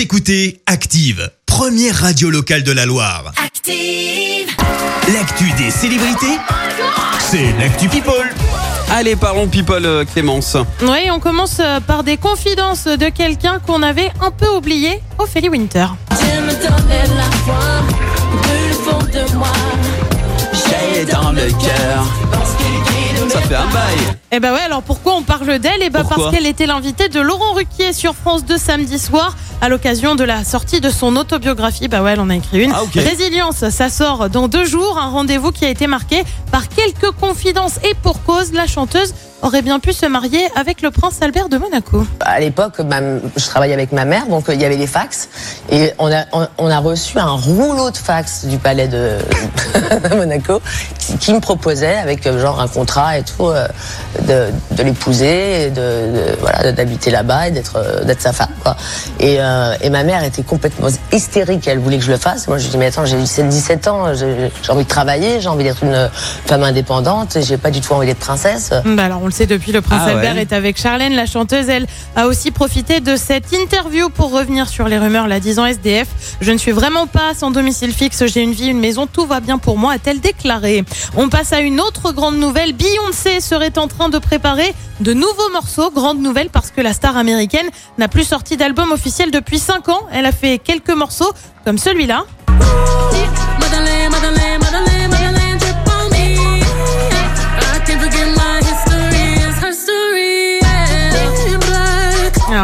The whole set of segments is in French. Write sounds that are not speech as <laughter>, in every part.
Vous écoutez Active, première radio locale de la Loire. Active. L'actu des célébrités, c'est l'actu People. Allez, parlons people euh, Clémence. Oui, on commence euh, par des confidences de quelqu'un qu'on avait un peu oublié, Ophélie Winter. Eh ben ouais, alors pourquoi on parle d'elle? Eh ben Pourquoi? parce qu'elle était l'invitée de Laurent Ruquier sur France 2 samedi soir à l'occasion de la sortie de son autobiographie. Bah ouais, elle en a écrit une. Ah. Résilience, ça sort dans deux jours, un rendez-vous qui a été marqué par quelques confidences et pour cause, la chanteuse aurait bien pu se marier avec le prince Albert de Monaco. À l'époque, je travaillais avec ma mère, donc euh, il y avait les fax. Et on a, on, a reçu un rouleau de fax du palais <laughs> de, Monaco qui, qui me proposait, avec euh, genre un contrat et tout, euh, de, de l'épouser, et de, voilà, d'habiter là-bas et d'être sa femme. Quoi. Et, euh, et ma mère était complètement hystérique, elle voulait que je le fasse. Moi, je lui dis, mais attends, j'ai 17 ans, j'ai envie de travailler, j'ai envie d'être une femme indépendante, j'ai pas du tout envie d'être princesse. Bah alors on le sait depuis, le prince Ah ouais. Albert est avec Charlène, la chanteuse. Elle a aussi profité de cette interview pour revenir sur les rumeurs la disant SDF. Je ne suis vraiment pas sans domicile fixe, j'ai une vie, une maison, tout va bien pour moi, a-t-elle déclaré. On passe à une autre grande nouvelle. Beyoncé serait en train de préparer de nouveaux morceaux. Grande nouvelle parce que la star américaine n'a plus sorti d'album officiel depuis 5 ans. Elle a fait quelques morceaux comme celui-là.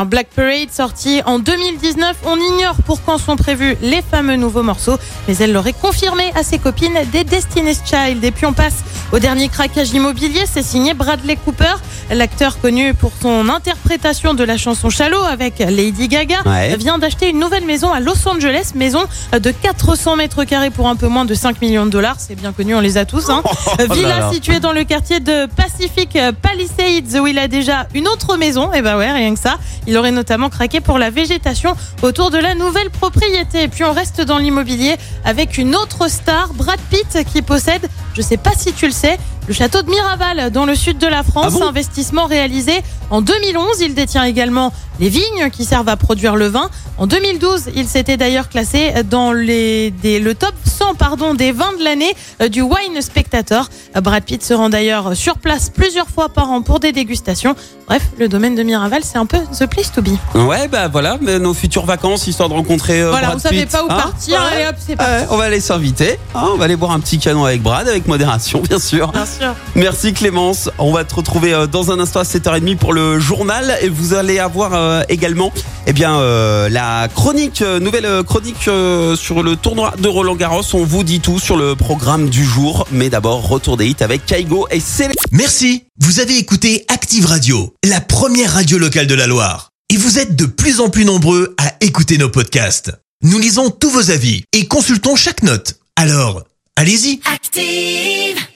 Black. Parade sorti en 2019, on ignore pour quand sont prévus les fameux nouveaux morceaux, mais elle l'aurait confirmé à ses copines des Destiny's Child. Et puis on passe au dernier craquage immobilier, c'est signé Bradley Cooper, l'acteur connu pour son interprétation de la chanson Shallow avec Lady Gaga, Ouais. vient d'acheter une nouvelle maison à Los Angeles, maison de 400 mètres carrés pour un peu moins de 5 millions de dollars, c'est bien connu, on les a tous. Hein. <laughs> là Villa située dans le quartier de Pacific Palisades où il a déjà une autre maison. Et bah ouais, rien que ça. Il aurait notamment craqué pour la végétation autour de la nouvelle propriété. Et puis on reste dans l'immobilier avec une autre star, Brad Pitt, qui possède, je sais pas si tu le sais, le château de Miraval dans le sud de la France. Ah bon Investissement réalisé en 2011. Il détient également les vignes qui servent à produire le vin. En 2012, il s'était d'ailleurs classé dans les, des- le top 100 pardon, des vins de l'année euh, du Wine Spectator. Euh, Brad Pitt se rend d'ailleurs sur place plusieurs fois par an pour des dégustations. Bref, le domaine de Miraval, c'est un peu the place to be. Ouais, bah voilà, mais nos futures vacances, histoire de rencontrer euh, voilà, Brad on savait Pitt, pas où hein. partir. Ouais. Allez hop, c'est parti. On va aller s'inviter. hein, on va aller boire un petit canon avec Brad, avec modération, bien sûr. Sûr. Merci Clémence. On va te retrouver euh, dans un instant à 7h30 pour le journal et vous allez avoir euh, également eh bien euh, la chronique nouvelle chronique sur le tournoi de Roland Garros. On vous dit tout sur le programme du jour, mais d'abord retour des hits avec Kaigo et Célé. Merci, vous avez écouté Active Radio, la première radio locale de la Loire. Et vous êtes de plus en plus nombreux à écouter nos podcasts. Nous lisons tous vos avis et consultons chaque note. Alors, allez-y, Active.